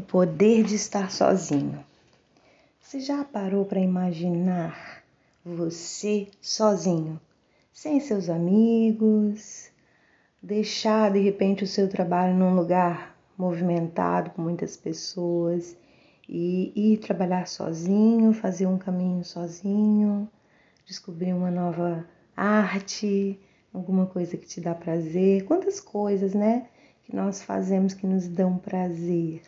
o poder de estar sozinho. Você já parou para imaginar você sozinho, sem seus amigos, deixar de repente o seu trabalho num lugar movimentado com muitas pessoas e ir trabalhar sozinho, fazer um caminho sozinho, descobrir uma nova arte, alguma coisa que te dá prazer. Quantas coisas, né, que nós fazemos que nos dão prazer.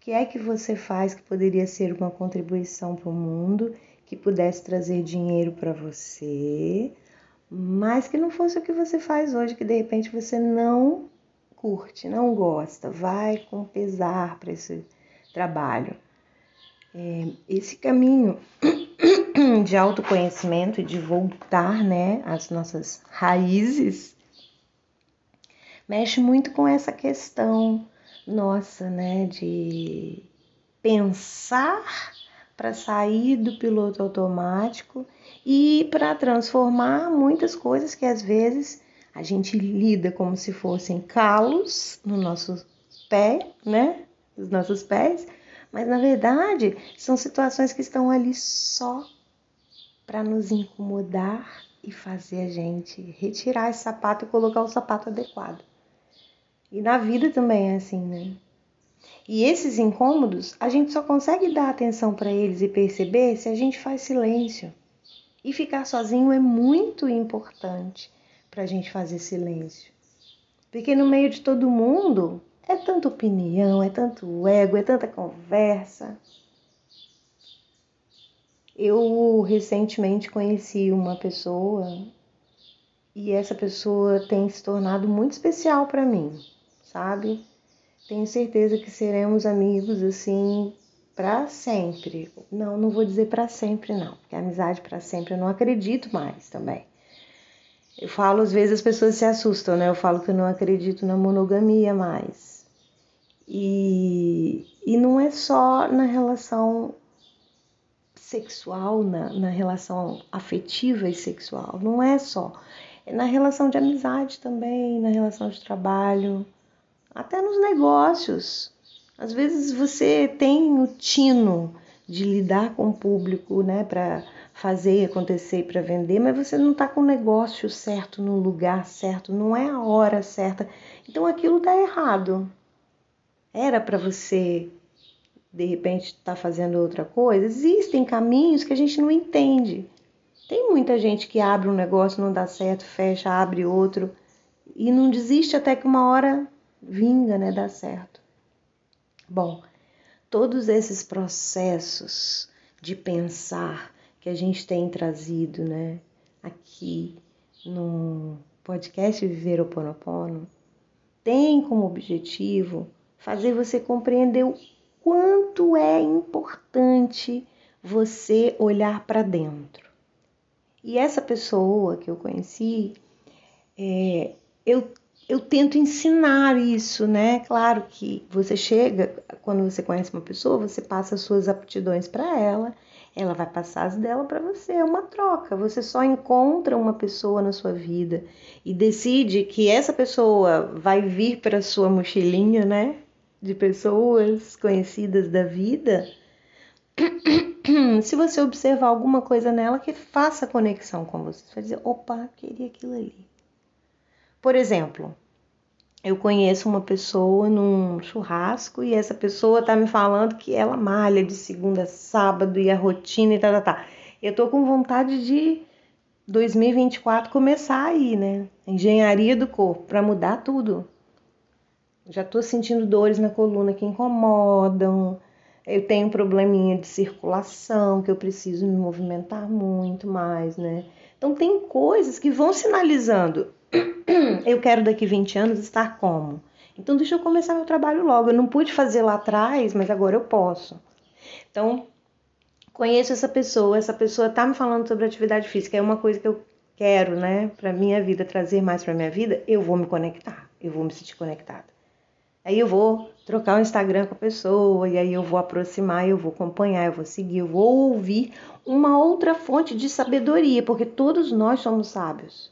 Que é que você faz que poderia ser uma contribuição para o mundo, que pudesse trazer dinheiro para você, mas que não fosse o que você faz hoje, que de repente você não curte, não gosta, vai com pesar para esse trabalho. É, esse caminho de autoconhecimento e de voltar né, às nossas raízes mexe muito com essa questão nossa, né, de pensar para sair do piloto automático e para transformar muitas coisas que às vezes a gente lida como se fossem calos no nosso pé, né? Nos nossos pés, mas na verdade são situações que estão ali só para nos incomodar e fazer a gente retirar esse sapato e colocar o sapato adequado. E na vida também é assim, né? E esses incômodos, a gente só consegue dar atenção para eles e perceber se a gente faz silêncio. E ficar sozinho é muito importante para a gente fazer silêncio. Porque no meio de todo mundo é tanta opinião, é tanto ego, é tanta conversa. Eu recentemente conheci uma pessoa e essa pessoa tem se tornado muito especial para mim sabe? Tenho certeza que seremos amigos assim para sempre. Não, não vou dizer para sempre não, porque amizade para sempre eu não acredito mais também. Eu falo, às vezes as pessoas se assustam, né? Eu falo que eu não acredito na monogamia mais. E, e não é só na relação sexual, na, na relação afetiva e sexual, não é só. É na relação de amizade também, na relação de trabalho até nos negócios. Às vezes você tem o tino de lidar com o público, né, para fazer acontecer, para vender, mas você não está com o negócio certo no lugar certo, não é a hora certa. Então aquilo está errado. Era para você de repente estar tá fazendo outra coisa. Existem caminhos que a gente não entende. Tem muita gente que abre um negócio, não dá certo, fecha, abre outro e não desiste até que uma hora vinga, né, dá certo. Bom, todos esses processos de pensar que a gente tem trazido, né, aqui no podcast Viver o Ponopono, tem como objetivo fazer você compreender o quanto é importante você olhar para dentro. E essa pessoa que eu conheci, é, eu eu tento ensinar isso, né? Claro que você chega, quando você conhece uma pessoa, você passa as suas aptidões para ela, ela vai passar as dela para você, é uma troca. Você só encontra uma pessoa na sua vida e decide que essa pessoa vai vir para sua mochilinha, né? De pessoas conhecidas da vida. Se você observar alguma coisa nela que faça conexão com você, você vai dizer: opa, queria aquilo ali. Por exemplo, eu conheço uma pessoa num churrasco e essa pessoa tá me falando que ela malha de segunda a sábado e a rotina e tá, tá, tá. Eu tô com vontade de 2024 começar aí, né? Engenharia do corpo para mudar tudo. Já tô sentindo dores na coluna que incomodam. Eu tenho um probleminha de circulação que eu preciso me movimentar muito mais, né? Então tem coisas que vão sinalizando eu quero daqui 20 anos estar como? Então deixa eu começar meu trabalho logo. Eu não pude fazer lá atrás, mas agora eu posso. Então, conheço essa pessoa, essa pessoa tá me falando sobre atividade física, é uma coisa que eu quero, né, para minha vida, trazer mais para minha vida, eu vou me conectar, eu vou me sentir conectada. Aí eu vou trocar o Instagram com a pessoa, e aí eu vou aproximar, eu vou acompanhar, eu vou seguir, eu vou ouvir uma outra fonte de sabedoria, porque todos nós somos sábios.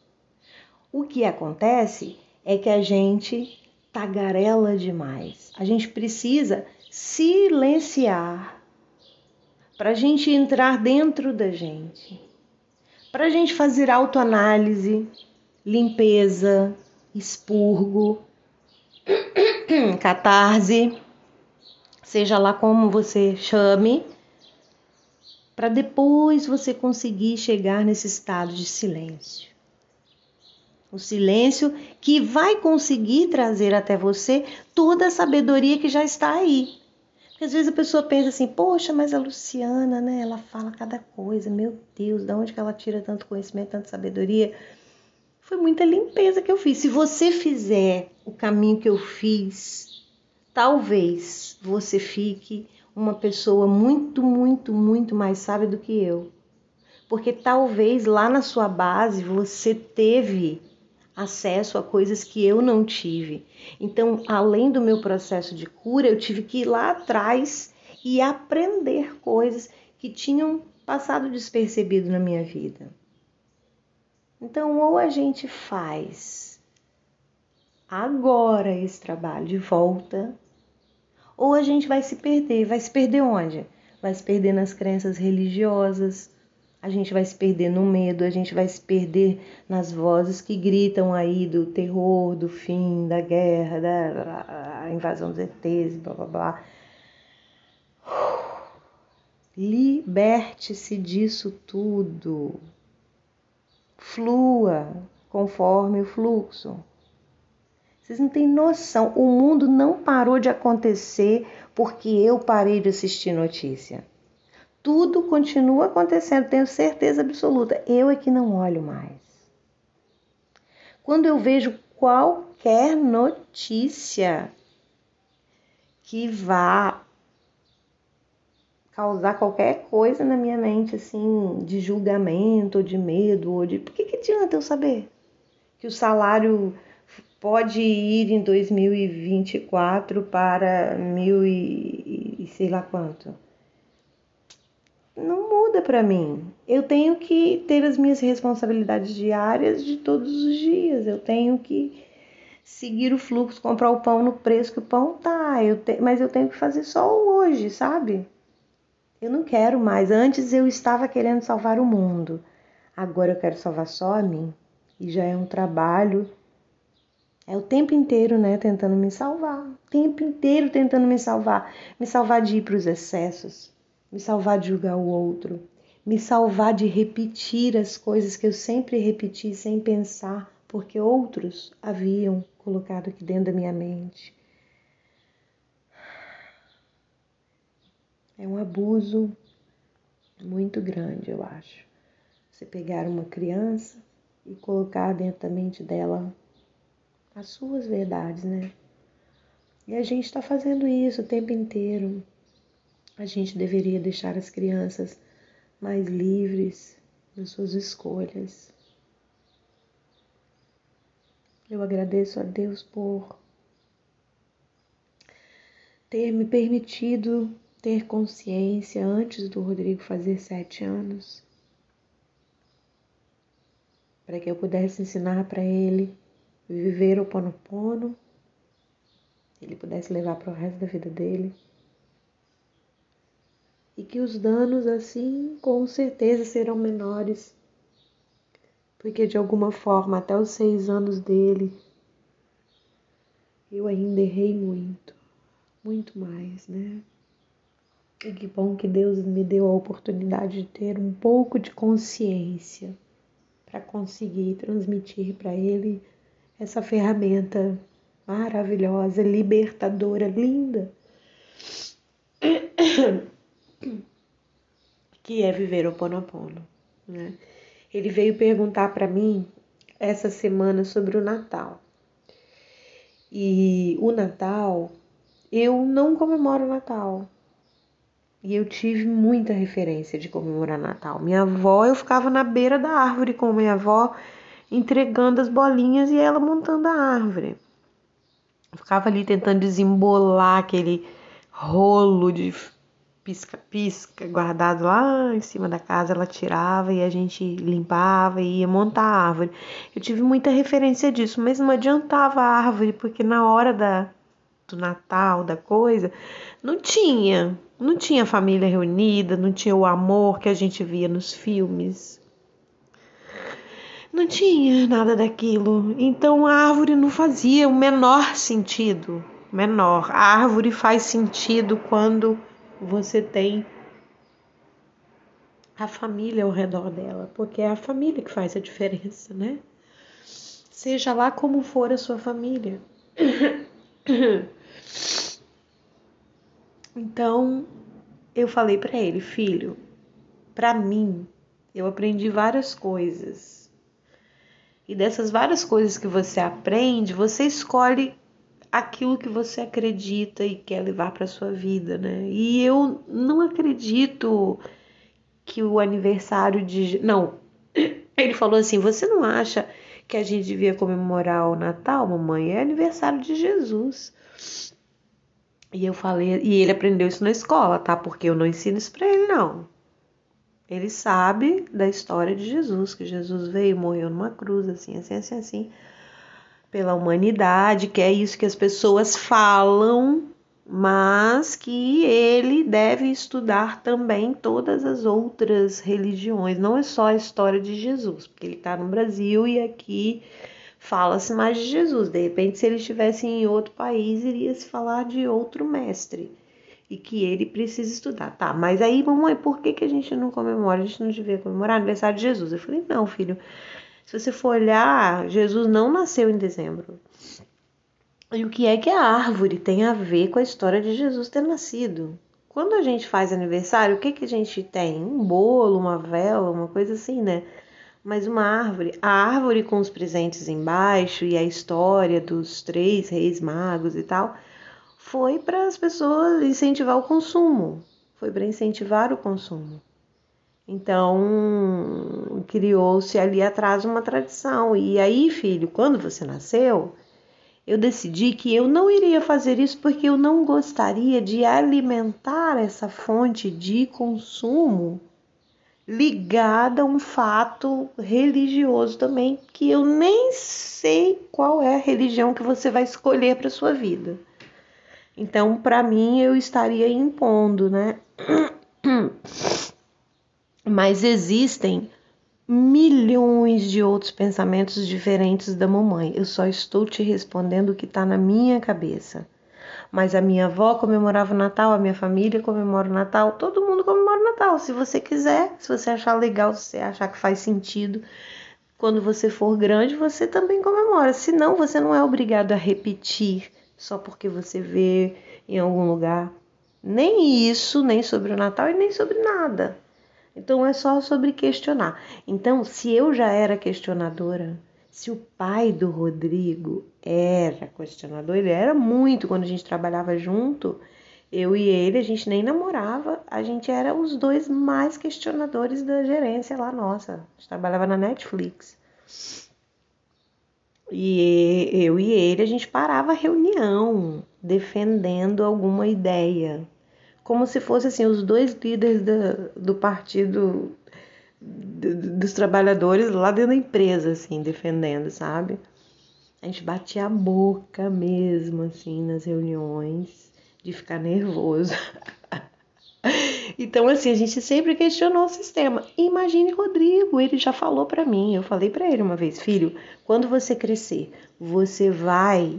O que acontece é que a gente tagarela demais. A gente precisa silenciar, para a gente entrar dentro da gente, para a gente fazer autoanálise, limpeza, expurgo, catarse, seja lá como você chame, para depois você conseguir chegar nesse estado de silêncio. O silêncio que vai conseguir trazer até você toda a sabedoria que já está aí. Porque às vezes a pessoa pensa assim, poxa, mas a Luciana, né? Ela fala cada coisa, meu Deus, de onde que ela tira tanto conhecimento, tanta sabedoria? Foi muita limpeza que eu fiz. Se você fizer o caminho que eu fiz, talvez você fique uma pessoa muito, muito, muito mais sábia do que eu. Porque talvez lá na sua base você teve acesso a coisas que eu não tive. Então, além do meu processo de cura, eu tive que ir lá atrás e aprender coisas que tinham passado despercebido na minha vida. Então, ou a gente faz agora esse trabalho de volta, ou a gente vai se perder. Vai se perder onde? Vai se perder nas crenças religiosas, a gente vai se perder no medo, a gente vai se perder nas vozes que gritam aí do terror, do fim, da guerra, da invasão dos ETs, blá blá blá. Liberte-se disso tudo. Flua conforme o fluxo. Vocês não têm noção, o mundo não parou de acontecer porque eu parei de assistir notícia tudo continua acontecendo, tenho certeza absoluta. Eu é que não olho mais. Quando eu vejo qualquer notícia que vá causar qualquer coisa na minha mente, assim, de julgamento, ou de medo, ou de. Por que, que adianta eu saber que o salário pode ir em 2024 para mil e, e sei lá quanto? Não muda para mim. Eu tenho que ter as minhas responsabilidades diárias de todos os dias. Eu tenho que seguir o fluxo, comprar o pão no preço que o pão tá. Eu te... Mas eu tenho que fazer só hoje, sabe? Eu não quero mais. Antes eu estava querendo salvar o mundo. Agora eu quero salvar só a mim. E já é um trabalho. É o tempo inteiro, né, tentando me salvar. O tempo inteiro tentando me salvar. Me salvar de ir para os excessos me salvar de julgar o outro, me salvar de repetir as coisas que eu sempre repeti sem pensar, porque outros haviam colocado aqui dentro da minha mente. É um abuso muito grande, eu acho. Você pegar uma criança e colocar dentro da mente dela as suas verdades, né? E a gente está fazendo isso o tempo inteiro. A gente deveria deixar as crianças mais livres nas suas escolhas. Eu agradeço a Deus por ter me permitido ter consciência antes do Rodrigo fazer sete anos, para que eu pudesse ensinar para ele viver o pono-pono, ele pudesse levar para o resto da vida dele e que os danos assim com certeza serão menores, porque de alguma forma até os seis anos dele eu ainda errei muito, muito mais, né? E que bom que Deus me deu a oportunidade de ter um pouco de consciência para conseguir transmitir para ele essa ferramenta maravilhosa, libertadora, linda que é viver o Ponopono. Né? Ele veio perguntar para mim essa semana sobre o Natal. E o Natal, eu não comemoro o Natal. E eu tive muita referência de comemorar Natal. Minha avó, eu ficava na beira da árvore com minha avó, entregando as bolinhas e ela montando a árvore. Eu ficava ali tentando desembolar aquele rolo de pisca-pisca guardado lá em cima da casa, ela tirava e a gente limpava e ia montar a árvore. Eu tive muita referência disso, mas não adiantava a árvore, porque na hora da, do Natal, da coisa, não tinha. Não tinha família reunida, não tinha o amor que a gente via nos filmes. Não tinha nada daquilo. Então a árvore não fazia o menor sentido. Menor. A árvore faz sentido quando você tem a família ao redor dela, porque é a família que faz a diferença, né? Seja lá como for a sua família. Então, eu falei para ele, filho, para mim, eu aprendi várias coisas. E dessas várias coisas que você aprende, você escolhe aquilo que você acredita e quer levar para sua vida, né? E eu não acredito que o aniversário de. Não. Ele falou assim: você não acha que a gente devia comemorar o Natal, mamãe? É aniversário de Jesus. E eu falei, e ele aprendeu isso na escola, tá? Porque eu não ensino isso pra ele, não. Ele sabe da história de Jesus, que Jesus veio, morreu numa cruz, assim, assim, assim, assim, pela humanidade, que é isso que as pessoas falam mas que ele deve estudar também todas as outras religiões, não é só a história de Jesus, porque ele está no Brasil e aqui fala-se mais de Jesus. De repente, se ele estivesse em outro país, iria se falar de outro mestre e que ele precisa estudar. Tá, mas aí, mamãe, por que, que a gente não comemora? A gente não devia comemorar aniversário de Jesus. Eu falei, não, filho. Se você for olhar, Jesus não nasceu em dezembro. E o que é que a árvore tem a ver com a história de Jesus ter nascido? Quando a gente faz aniversário, o que, que a gente tem? Um bolo, uma vela, uma coisa assim, né? Mas uma árvore, a árvore com os presentes embaixo e a história dos três reis magos e tal, foi para as pessoas incentivar o consumo, foi para incentivar o consumo. Então, criou-se ali atrás uma tradição. E aí, filho, quando você nasceu, eu decidi que eu não iria fazer isso porque eu não gostaria de alimentar essa fonte de consumo ligada a um fato religioso também, que eu nem sei qual é a religião que você vai escolher para sua vida. Então, para mim, eu estaria impondo, né? Mas existem milhões de outros pensamentos diferentes da mamãe. Eu só estou te respondendo o que está na minha cabeça. Mas a minha avó comemorava o Natal, a minha família comemora o Natal, todo mundo comemora o Natal. Se você quiser, se você achar legal, se você achar que faz sentido, quando você for grande, você também comemora. Senão, você não é obrigado a repetir só porque você vê em algum lugar. Nem isso, nem sobre o Natal e nem sobre nada. Então é só sobre questionar. Então, se eu já era questionadora, se o pai do Rodrigo era questionador, ele era muito quando a gente trabalhava junto, eu e ele, a gente nem namorava, a gente era os dois mais questionadores da gerência lá nossa. A gente trabalhava na Netflix. E eu e ele, a gente parava a reunião defendendo alguma ideia como se fosse assim os dois líderes do, do partido dos trabalhadores lá dentro da empresa, assim, defendendo, sabe? A gente batia a boca mesmo, assim, nas reuniões, de ficar nervoso. então, assim, a gente sempre questionou o sistema. Imagine Rodrigo, ele já falou para mim, eu falei para ele uma vez, filho, quando você crescer, você vai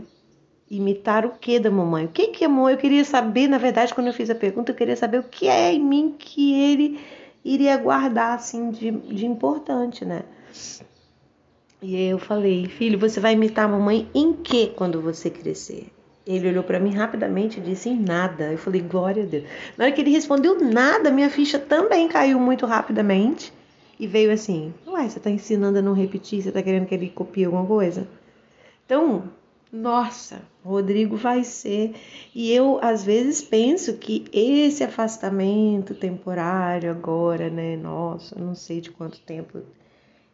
Imitar o que da mamãe? O que que é mamãe? Eu queria saber, na verdade, quando eu fiz a pergunta, eu queria saber o que é em mim que ele iria guardar, assim, de, de importante, né? E aí eu falei, filho, você vai imitar a mamãe em que quando você crescer? Ele olhou para mim rapidamente e disse em nada. Eu falei, glória a Deus. Na hora que ele respondeu nada, minha ficha também caiu muito rapidamente. E veio assim, ué, você tá ensinando a não repetir? Você tá querendo que ele copie alguma coisa? Então, nossa, Rodrigo vai ser. E eu às vezes penso que esse afastamento temporário agora, né? Nossa, não sei de quanto tempo,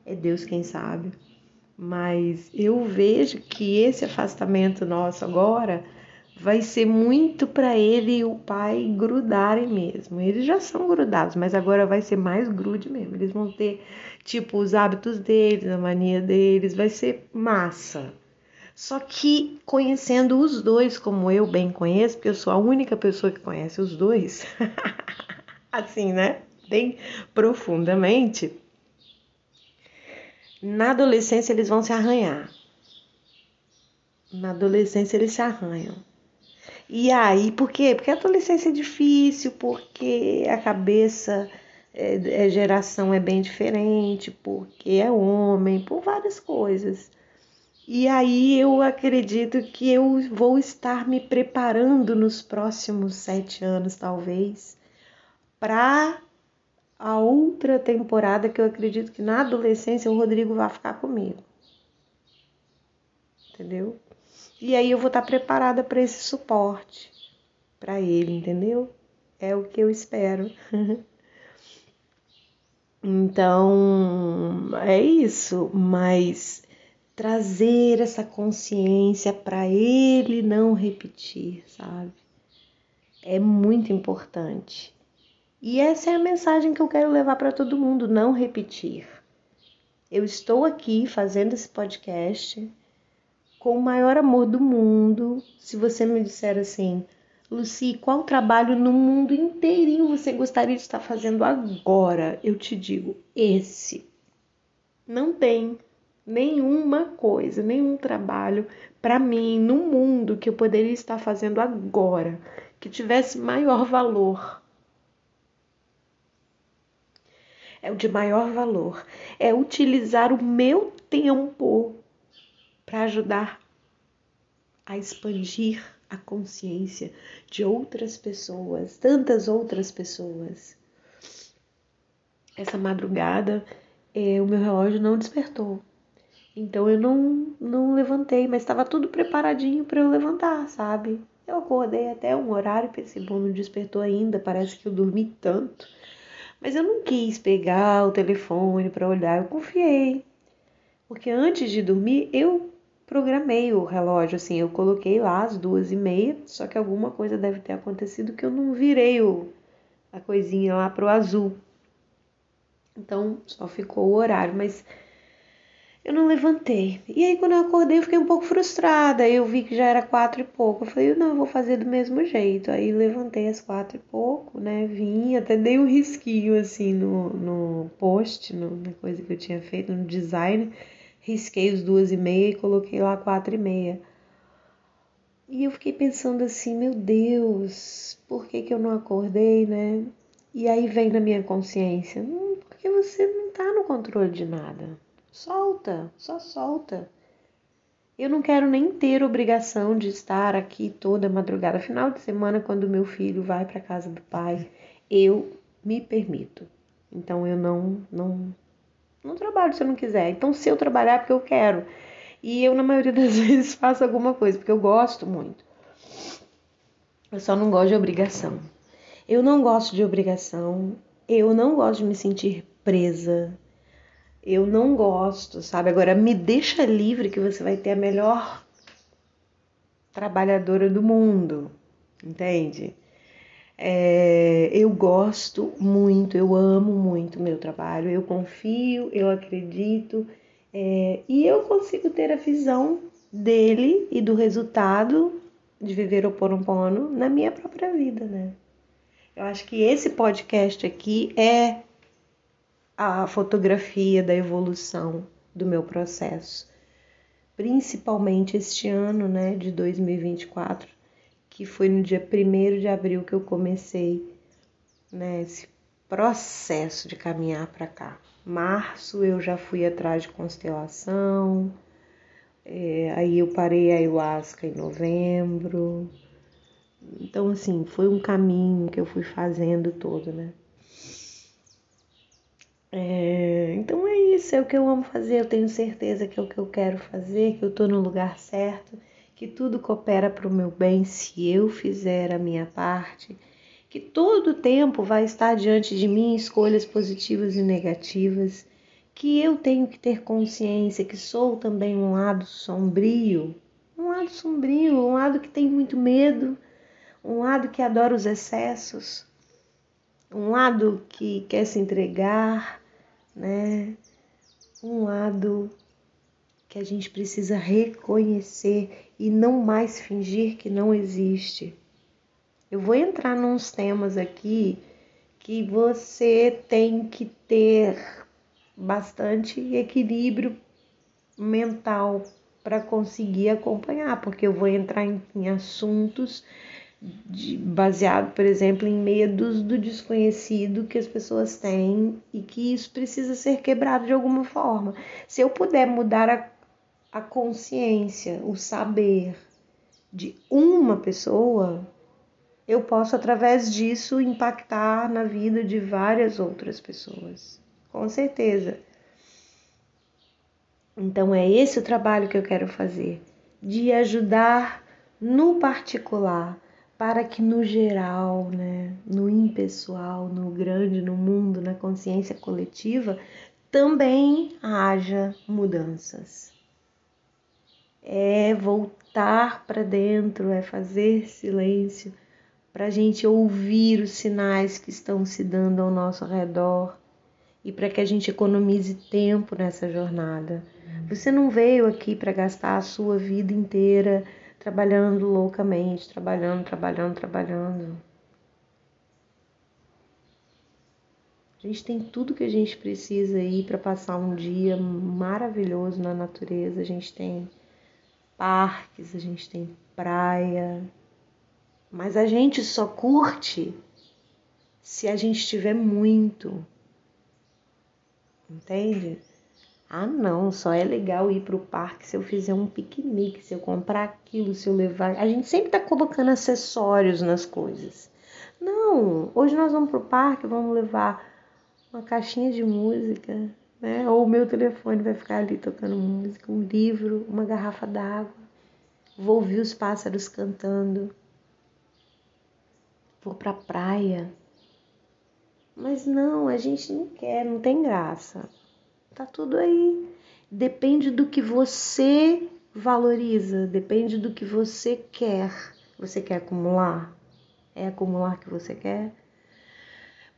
é Deus quem sabe. Mas eu vejo que esse afastamento nosso agora vai ser muito para ele e o pai grudarem mesmo. Eles já são grudados, mas agora vai ser mais grude mesmo. Eles vão ter, tipo, os hábitos deles, a mania deles, vai ser massa Só que conhecendo os dois, como eu bem conheço, porque eu sou a única pessoa que conhece os dois, assim, né? Bem profundamente. Na adolescência eles vão se arranhar. Na adolescência eles se arranham. E aí, por quê? Porque a adolescência é difícil, porque a cabeça, é, é, geração é bem diferente, porque é homem, por várias coisas. E aí eu acredito que eu vou estar me preparando nos próximos sete anos, talvez, para a outra temporada que eu acredito que na adolescência o Rodrigo vai ficar comigo. Entendeu? E aí eu vou estar preparada para esse suporte para ele, entendeu? É o que eu espero. então, é isso, mas trazer essa consciência para ele não repetir, sabe? É muito importante. E essa é a mensagem que eu quero levar para todo mundo: não repetir. Eu estou aqui fazendo esse podcast com o maior amor do mundo. Se você me disser assim, Luci, qual trabalho no mundo inteirinho você gostaria de estar fazendo agora? Eu te digo, esse. Não tem nenhuma coisa, nenhum trabalho para mim no mundo que eu poderia estar fazendo agora que tivesse maior valor. É o de maior valor. É utilizar o meu tempo para ajudar a expandir a consciência de outras pessoas, tantas outras pessoas. Essa madrugada, eh, o meu relógio não despertou. Então eu não, não levantei, mas estava tudo preparadinho para eu levantar, sabe? Eu acordei até um horário pensei, bom, não despertou ainda, parece que eu dormi tanto. Mas eu não quis pegar o telefone para olhar, eu confiei. Porque antes de dormir, eu programei o relógio, assim, eu coloquei lá as duas e meia, só que alguma coisa deve ter acontecido que eu não virei o, a coisinha lá pro azul. Então só ficou o horário, mas eu não levantei. E aí quando eu acordei eu fiquei um pouco frustrada, eu vi que já era quatro e pouco, eu falei, não, eu vou fazer do mesmo jeito. Aí levantei às quatro e pouco, né, vim, até dei um risquinho assim no, no post, no, na coisa que eu tinha feito, no design, risquei os duas e meia e coloquei lá quatro e meia. E eu fiquei pensando assim, meu Deus, por que, que eu não acordei, né? E aí vem na minha consciência, hum, porque você não tá no controle de nada. Solta, só solta. Eu não quero nem ter obrigação de estar aqui toda madrugada. Final de semana, quando meu filho vai para casa do pai, eu me permito. Então eu não, não não trabalho se eu não quiser. Então, se eu trabalhar é porque eu quero. E eu, na maioria das vezes, faço alguma coisa, porque eu gosto muito. Eu só não gosto de obrigação. Eu não gosto de obrigação. Eu não gosto de me sentir presa. Eu não gosto, sabe? Agora, me deixa livre que você vai ter a melhor trabalhadora do mundo. Entende? É, eu gosto muito, eu amo muito meu trabalho, eu confio, eu acredito é, e eu consigo ter a visão dele e do resultado de viver o Ponopono na minha própria vida, né? Eu acho que esse podcast aqui é a fotografia da evolução do meu processo, principalmente este ano, né, de 2024 que foi no dia 1 de abril que eu comecei né, esse processo de caminhar para cá. Março eu já fui atrás de constelação, é, aí eu parei a ayahuasca em novembro. Então, assim, foi um caminho que eu fui fazendo todo, né? É, então é isso, é o que eu amo fazer, eu tenho certeza que é o que eu quero fazer, que eu tô no lugar certo que tudo coopera para o meu bem se eu fizer a minha parte, que todo o tempo vai estar diante de mim escolhas positivas e negativas, que eu tenho que ter consciência que sou também um lado sombrio, um lado sombrio, um lado que tem muito medo, um lado que adora os excessos, um lado que quer se entregar, né? Um lado que a gente precisa reconhecer e não mais fingir que não existe. Eu vou entrar nos temas aqui que você tem que ter bastante equilíbrio mental para conseguir acompanhar, porque eu vou entrar em, em assuntos de, baseado, por exemplo, em medos do desconhecido que as pessoas têm e que isso precisa ser quebrado de alguma forma. Se eu puder mudar a, a consciência, o saber de uma pessoa, eu posso, através disso, impactar na vida de várias outras pessoas. Com certeza. Então, é esse o trabalho que eu quero fazer, de ajudar no particular, para que no geral, né, no impessoal, no grande, no mundo, na consciência coletiva, também haja mudanças. É voltar para dentro, é fazer silêncio para a gente ouvir os sinais que estão se dando ao nosso redor e para que a gente economize tempo nessa jornada. Você não veio aqui para gastar a sua vida inteira trabalhando loucamente, trabalhando, trabalhando, trabalhando. A gente tem tudo que a gente precisa aí para passar um dia maravilhoso na natureza. A gente tem parques, a gente tem praia, mas a gente só curte se a gente tiver muito. Entende? Ah, não, só é legal ir para o parque se eu fizer um piquenique, se eu comprar aquilo, se eu levar. A gente sempre está colocando acessórios nas coisas. Não, hoje nós vamos para o parque, vamos levar uma caixinha de música, né? Ou o meu telefone vai ficar ali tocando música, um livro, uma garrafa d'água. Vou ouvir os pássaros cantando vou para a praia. Mas não, a gente não quer, não tem graça. Tá tudo aí. Depende do que você valoriza, depende do que você quer. Você quer acumular? É acumular que você quer?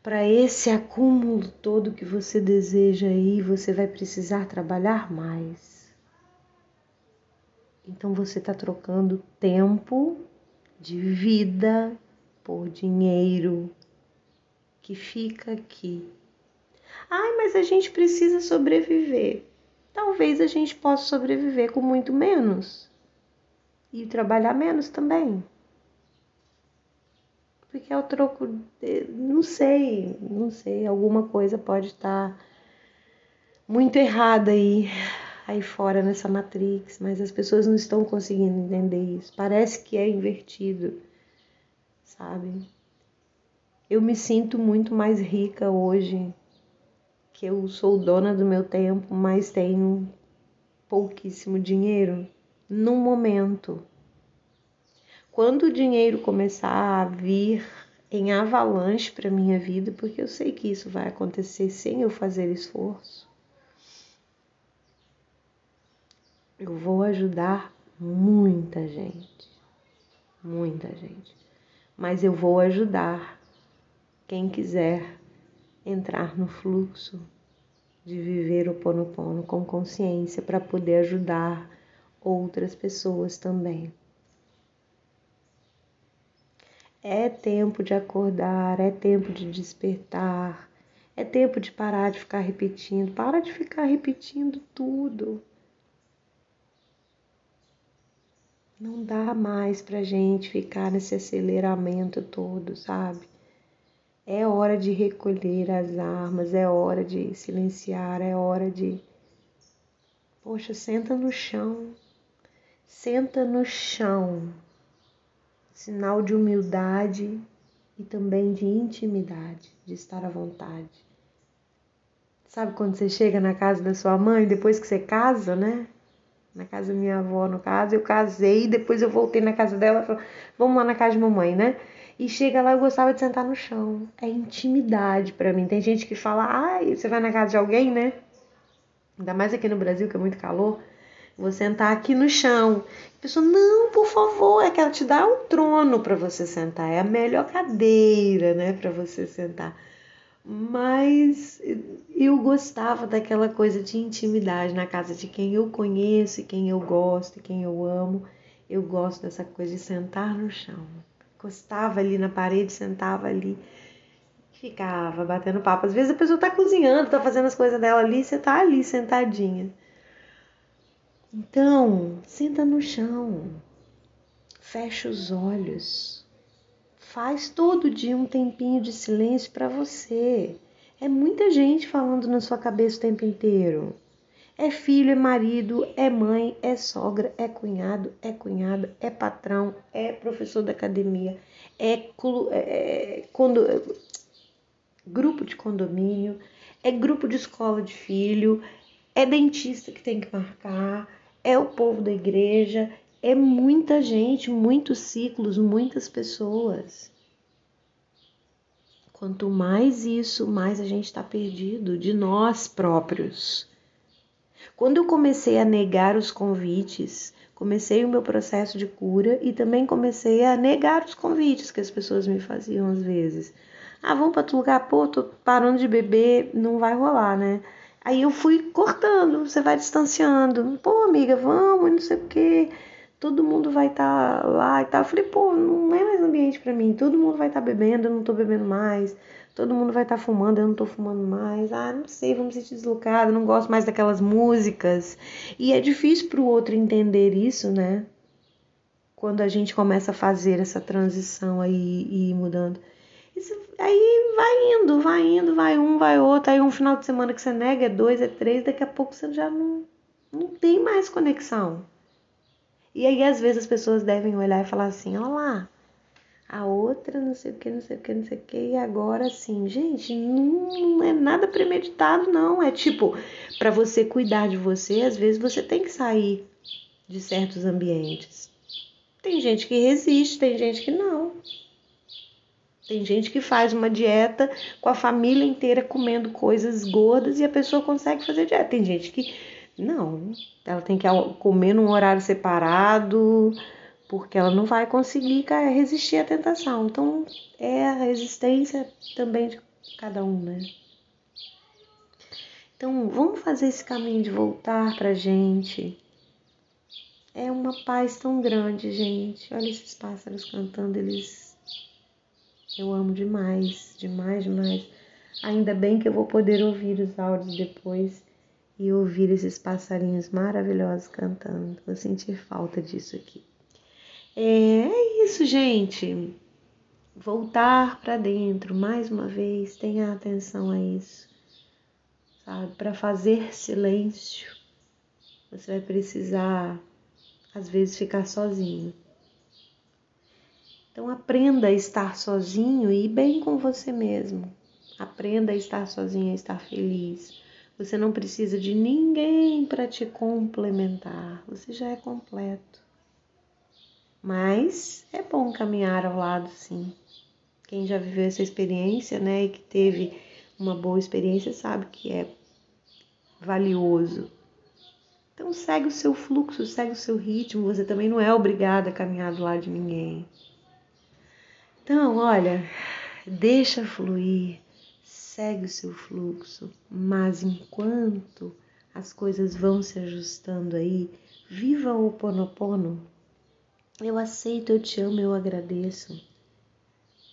Para esse acúmulo todo que você deseja aí, você vai precisar trabalhar mais. Então você está trocando tempo de vida por dinheiro que fica aqui. Ai, mas a gente precisa sobreviver. Talvez a gente possa sobreviver com muito menos e trabalhar menos também. Porque é o troco, de, não sei, não sei, alguma coisa pode estar muito errada aí aí fora nessa matrix, mas as pessoas não estão conseguindo entender isso. Parece que é invertido sabe? Eu me sinto muito mais rica hoje, que eu sou dona do meu tempo, mas tenho pouquíssimo dinheiro no momento. Quando o dinheiro começar a vir em avalanche para minha vida, porque eu sei que isso vai acontecer sem eu fazer esforço, eu vou ajudar muita gente, muita gente mas eu vou ajudar quem quiser entrar no fluxo de viver o Ponopono com consciência para poder ajudar outras pessoas também. É tempo de acordar, é tempo de despertar, é tempo de parar de ficar repetindo. Para de ficar repetindo tudo. Não dá mais pra gente ficar nesse aceleramento todo, sabe? É hora de recolher as armas, é hora de silenciar, é hora de. Poxa, senta no chão. Senta no chão. Sinal de humildade e também de intimidade, de estar à vontade. Sabe quando você chega na casa da sua mãe, depois que você casa, né? na casa da minha avó, no caso. Eu casei, depois eu voltei na casa dela, falou, vamos lá na casa de mamãe, né? E chega lá, eu gostava de sentar no chão. É intimidade para mim. Tem gente que fala, ai, você vai na casa de alguém, né? Ainda mais aqui no Brasil, que é muito calor. Vou sentar aqui no chão. A pessoa, não, por favor, é que ela te dá um trono para você sentar. É a melhor cadeira, né, para você sentar. Mas eu gostava daquela coisa de intimidade na casa de quem eu conheço, quem eu gosto, quem eu amo. Eu gosto dessa coisa de sentar no chão. Encostava ali na parede, sentava ali, ficava batendo papo. Às vezes a pessoa tá cozinhando, tá fazendo as coisas dela ali, você tá ali sentadinha. Então, senta no chão, fecha os olhos, faz todo dia um tempinho de silêncio para você. É muita gente falando na sua cabeça o tempo inteiro. É filho, é marido, é mãe, é sogra, é cunhado, é cunhada, é patrão, é professor da academia, é, é, é condo, grupo de condomínio, é grupo de escola de filho, é dentista que tem que marcar, é o povo da igreja, é muita gente, muitos ciclos, muitas pessoas. Quanto mais isso, mais a gente está perdido de nós próprios. Quando eu comecei a negar os convites, comecei o meu processo de cura e também comecei a negar os convites que as pessoas me faziam às vezes. Ah, vamos para outro lugar? Pô, tô parando de beber, não vai rolar, né? Aí eu fui cortando, você vai distanciando. Pô, amiga, vamos, não sei o quê. Todo mundo vai estar tá lá e tal. Eu falei, pô, não é mais ambiente para mim. Todo mundo vai estar tá bebendo, eu não tô bebendo mais. Todo mundo vai estar tá fumando, eu não tô fumando mais. Ah, não sei, vamos se deslocado, não gosto mais daquelas músicas. E é difícil para o outro entender isso, né? Quando a gente começa a fazer essa transição aí e ir mudando. Isso, aí vai indo, vai indo, vai um, vai outro. Aí um final de semana que você nega é dois, é três, daqui a pouco você já não, não tem mais conexão. E aí às vezes as pessoas devem olhar e falar assim, olha lá, a outra não sei o que, não sei o que, não sei o que, e agora sim, gente, não, é nada premeditado, não. É tipo, para você cuidar de você, às vezes você tem que sair de certos ambientes. Tem gente que resiste, tem gente que não. Tem gente que faz uma dieta com a família inteira comendo coisas gordas e a pessoa consegue fazer dieta. Tem gente que não, ela tem que comer num horário separado, porque ela não vai conseguir resistir à tentação. Então, é a resistência também de cada um, né? Então, vamos fazer esse caminho de voltar pra gente. É uma paz tão grande, gente. Olha esses pássaros cantando, eles eu amo demais, demais, demais. Ainda bem que eu vou poder ouvir os áudios depois e ouvir esses passarinhos maravilhosos cantando. Vou sentir falta disso aqui. É, é isso, gente. Voltar para dentro mais uma vez, tenha atenção a isso. Sabe, para fazer silêncio, você vai precisar às vezes ficar sozinho. Então aprenda a estar sozinho e bem com você mesmo. Aprenda a estar sozinho, a estar feliz. Você não precisa de ninguém para te complementar. Você já é completo. Mas é bom caminhar ao lado, sim. Quem já viveu essa experiência, né, e que teve uma boa experiência, sabe que é valioso. Então segue o seu fluxo, segue o seu ritmo. Você também não é obrigado a caminhar do lado de ninguém. Então, olha, deixa fluir, segue o seu fluxo, mas enquanto as coisas vão se ajustando aí, viva o Ponopono. Eu aceito, eu te amo, eu agradeço.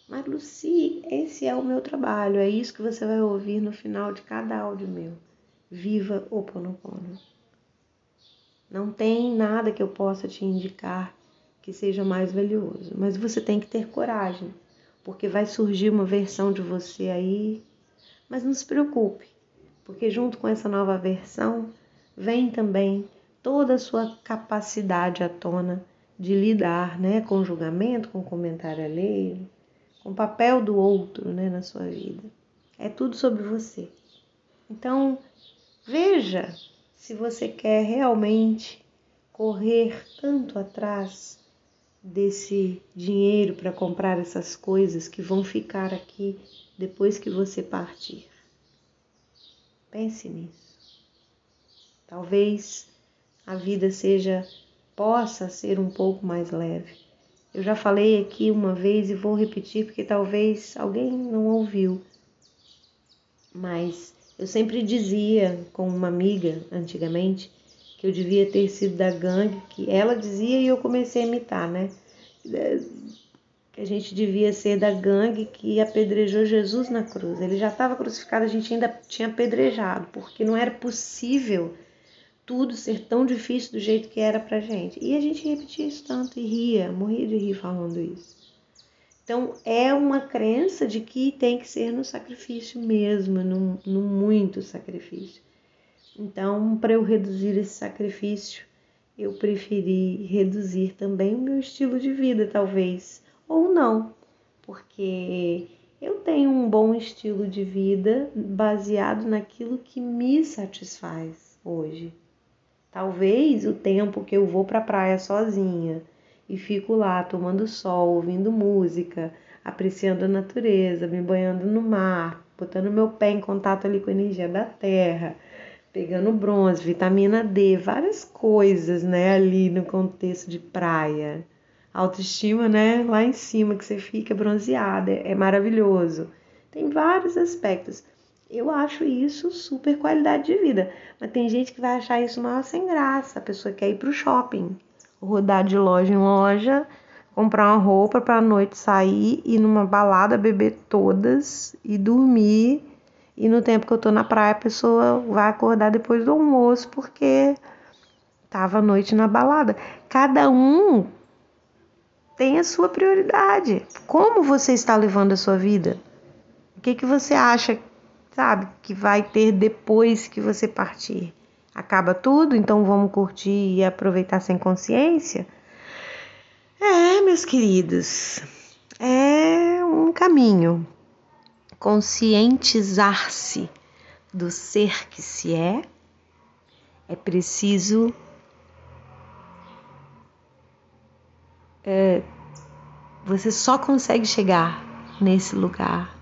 Mas, Luci, esse é o meu trabalho, é isso que você vai ouvir no final de cada áudio meu. Viva o Ponopono. Não tem nada que eu possa te indicar que seja mais valioso. Mas você tem que ter coragem, porque vai surgir uma versão de você aí. Mas não se preocupe, porque junto com essa nova versão vem também toda a sua capacidade à tona de lidar né, com julgamento, com comentário alheio, com o papel do outro né, na sua vida. É tudo sobre você. Então, veja se você quer realmente correr tanto atrás desse dinheiro para comprar essas coisas que vão ficar aqui depois que você partir. Pense nisso. Talvez a vida seja possa ser um pouco mais leve. Eu já falei aqui uma vez e vou repetir porque talvez alguém não ouviu. Mas eu sempre dizia com uma amiga antigamente que eu devia ter sido da gangue, que ela dizia e eu comecei a imitar, né? Que a gente devia ser da gangue que apedrejou Jesus na cruz. Ele já estava crucificado, a gente ainda tinha apedrejado, porque não era possível tudo ser tão difícil do jeito que era pra gente. E a gente repetia isso tanto e ria, morria de rir falando isso. Então é uma crença de que tem que ser no sacrifício mesmo, no, no muito sacrifício. Então, para eu reduzir esse sacrifício, eu preferi reduzir também o meu estilo de vida, talvez, ou não, porque eu tenho um bom estilo de vida baseado naquilo que me satisfaz hoje. Talvez o tempo que eu vou para a praia sozinha e fico lá tomando sol, ouvindo música, apreciando a natureza, me banhando no mar, botando meu pé em contato ali com a energia da terra, pegando bronze, vitamina D, várias coisas, né, ali no contexto de praia. Autoestima, né, lá em cima que você fica bronzeada, é maravilhoso. Tem vários aspectos. Eu acho isso super qualidade de vida. Mas tem gente que vai achar isso maior sem graça. A pessoa quer ir pro shopping, rodar de loja em loja, comprar uma roupa para a noite sair e numa balada beber todas e dormir. E no tempo que eu tô na praia, a pessoa vai acordar depois do almoço porque tava a noite na balada. Cada um tem a sua prioridade. Como você está levando a sua vida? O que, que você acha sabe, que vai ter depois que você partir. Acaba tudo, então vamos curtir e aproveitar sem consciência? É, meus queridos, é um caminho. Conscientizar-se do ser que se é, é preciso é, você só consegue chegar nesse lugar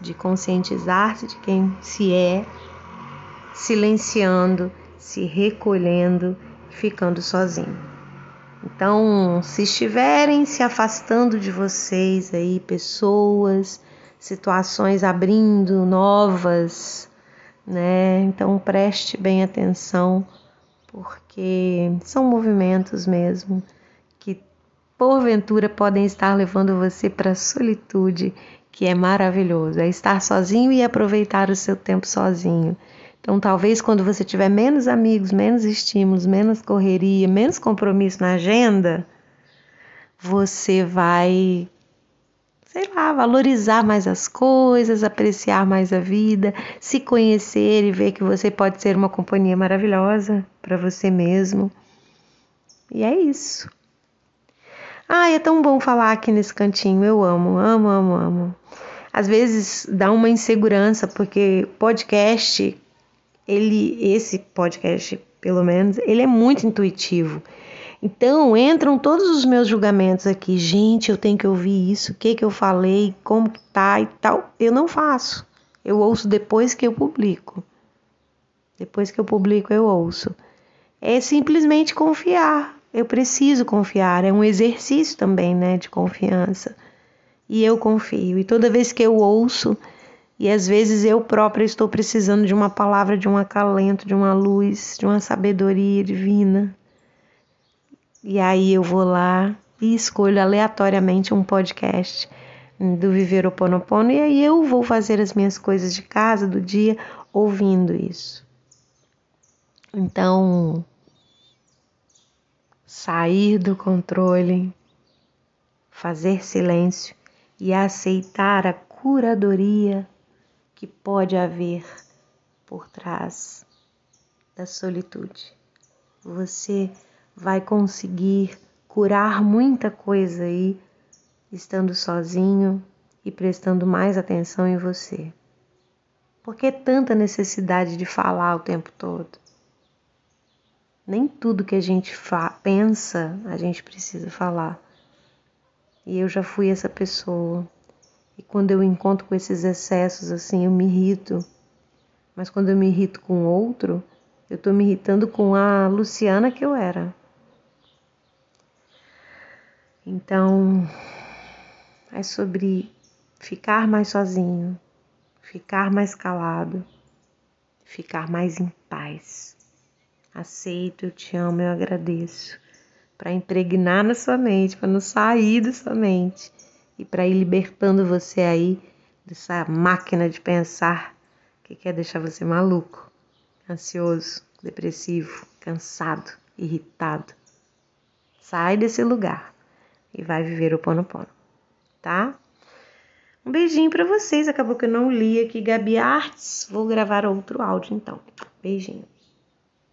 de conscientizar-se de quem se é, silenciando, se recolhendo, ficando sozinho. Então, se estiverem se afastando de vocês aí, pessoas, situações abrindo novas, né? Então preste bem atenção, porque são movimentos mesmo que porventura podem estar levando você para a solitude que é maravilhoso, é estar sozinho e aproveitar o seu tempo sozinho. Então, talvez quando você tiver menos amigos, menos estímulos, menos correria, menos compromisso na agenda, você vai, sei lá, valorizar mais as coisas, apreciar mais a vida, se conhecer e ver que você pode ser uma companhia maravilhosa para você mesmo. E é isso. Ai, é tão bom falar aqui nesse cantinho. Eu amo, amo, amo, amo. Às vezes dá uma insegurança porque podcast, ele, esse podcast, pelo menos, ele é muito intuitivo. Então entram todos os meus julgamentos aqui. Gente, eu tenho que ouvir isso. O que que eu falei? Como que tá e tal? Eu não faço. Eu ouço depois que eu publico. Depois que eu publico, eu ouço. É simplesmente confiar eu preciso confiar, é um exercício também, né, de confiança. E eu confio. E toda vez que eu ouço, e às vezes eu própria estou precisando de uma palavra, de um acalento, de uma luz, de uma sabedoria divina. E aí eu vou lá e escolho aleatoriamente um podcast do Viver o Ponopono e aí eu vou fazer as minhas coisas de casa, do dia, ouvindo isso. Então, sair do controle, fazer silêncio e aceitar a curadoria que pode haver por trás da solitude. Você vai conseguir curar muita coisa aí estando sozinho e prestando mais atenção em você. Por que tanta necessidade de falar o tempo todo? nem tudo que a gente pensa a gente precisa falar. E eu já fui essa pessoa. E quando eu encontro com esses excessos assim, eu me irrito. Mas quando eu me irrito com outro, eu tô me irritando com a Luciana que eu era. Então, é sobre ficar mais sozinho, ficar mais calado, ficar mais em paz. Aceito, eu te amo, eu agradeço. Para impregnar na sua mente, para não sair da sua mente e para ir libertando você aí dessa máquina de pensar que quer deixar você maluco, ansioso, depressivo, cansado, irritado. Sai desse lugar e vai viver o Pono Pono, tá? Um beijinho para vocês. Acabou que eu não li aqui Gabi Artes. Vou gravar outro áudio então. Beijinho.